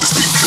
Speak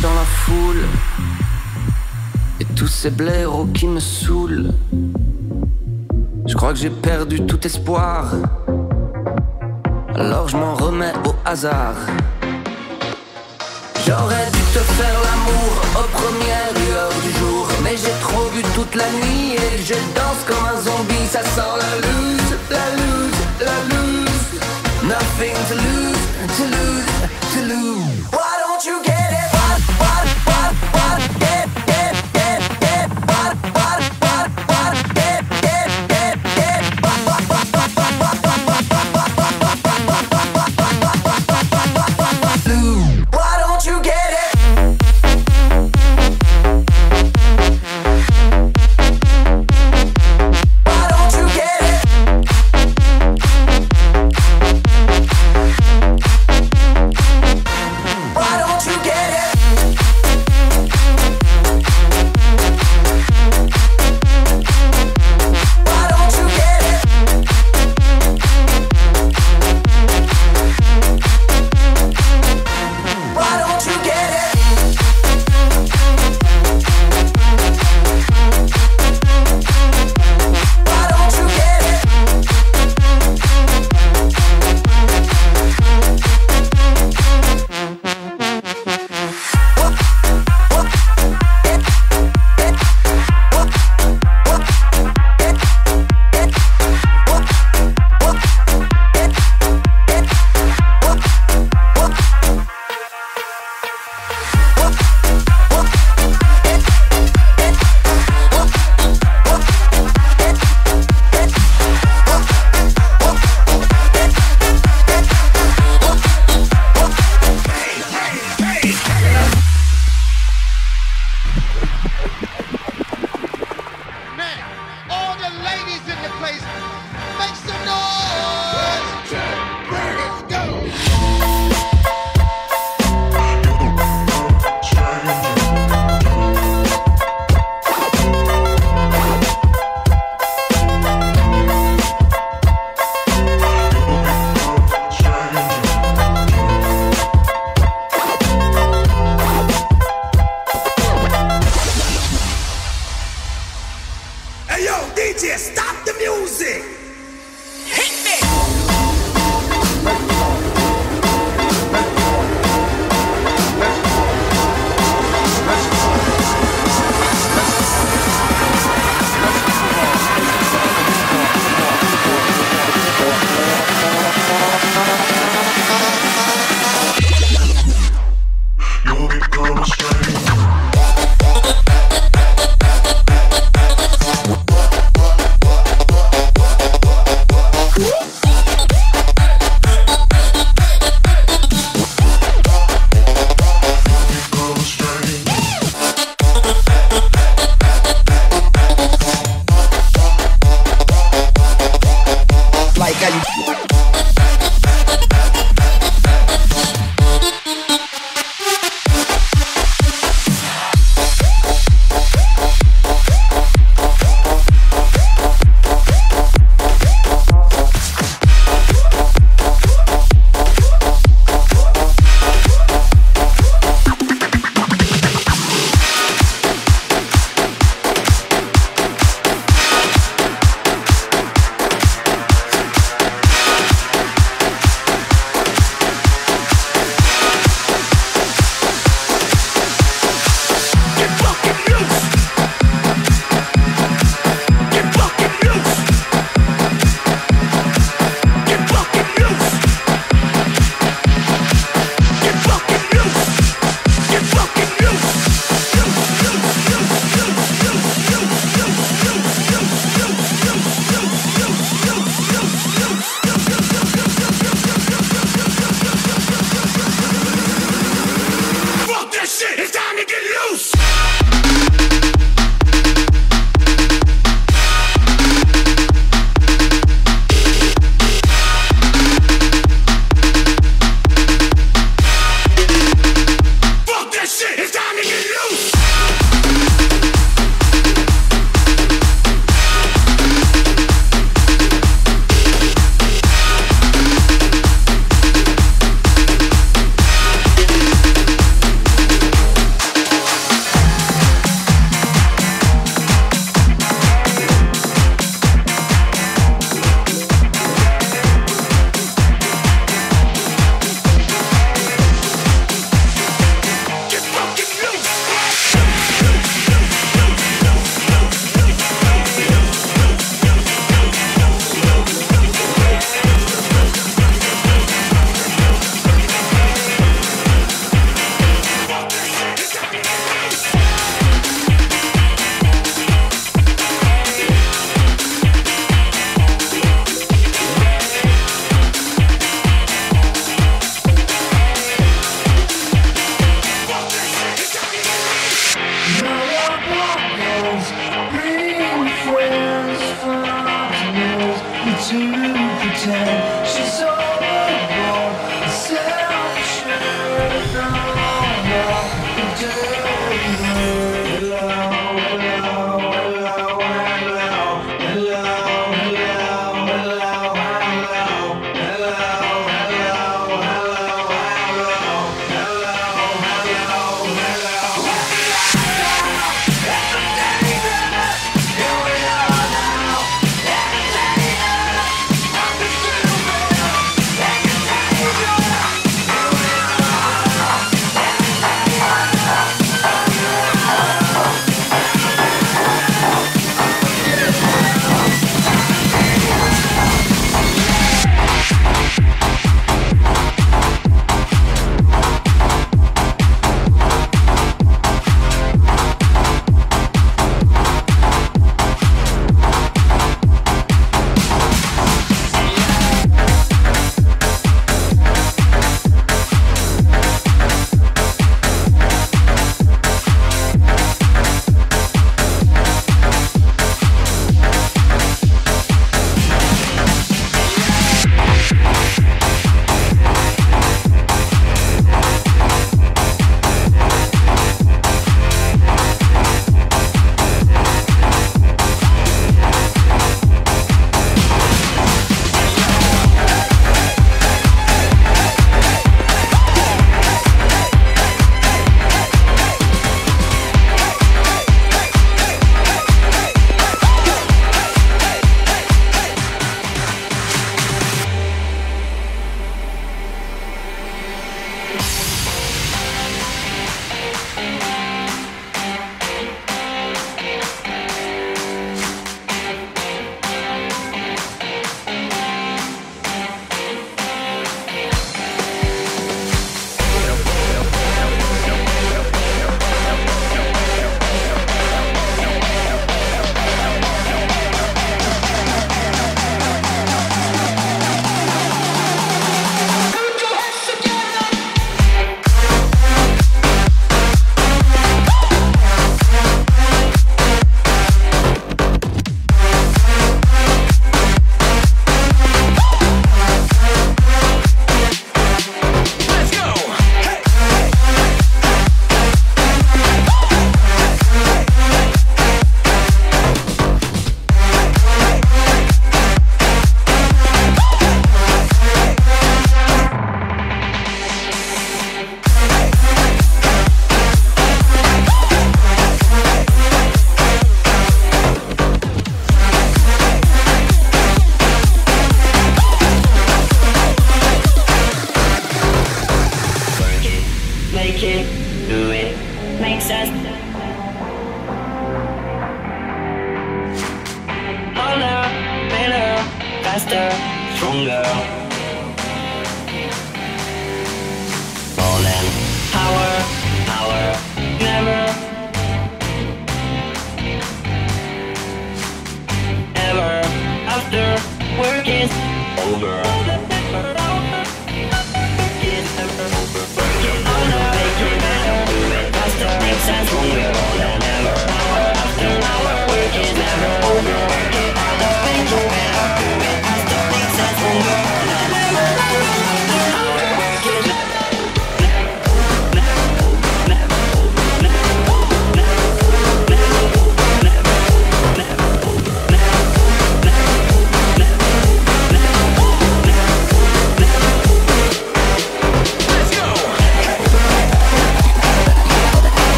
dans la foule. Et tous ces blaireaux qui me saoulent. Je crois que j'ai perdu tout espoir. Alors je m'en remets au hasard. J'aurais dû te faire l'amour aux premières lueurs du jour Mais j'ai trop bu toute la nuit et je danse comme un zombie Ça sent la lose, la lose, la lose Nothing to lose, to lose, to lose Like faster, stronger. Rolling, power, power, never, ever after work is over.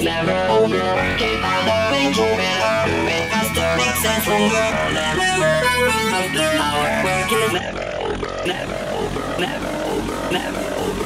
is never over. Keep on loving you will earn it. Faster make sense from your level. After our work is never over, never over, never over, never over.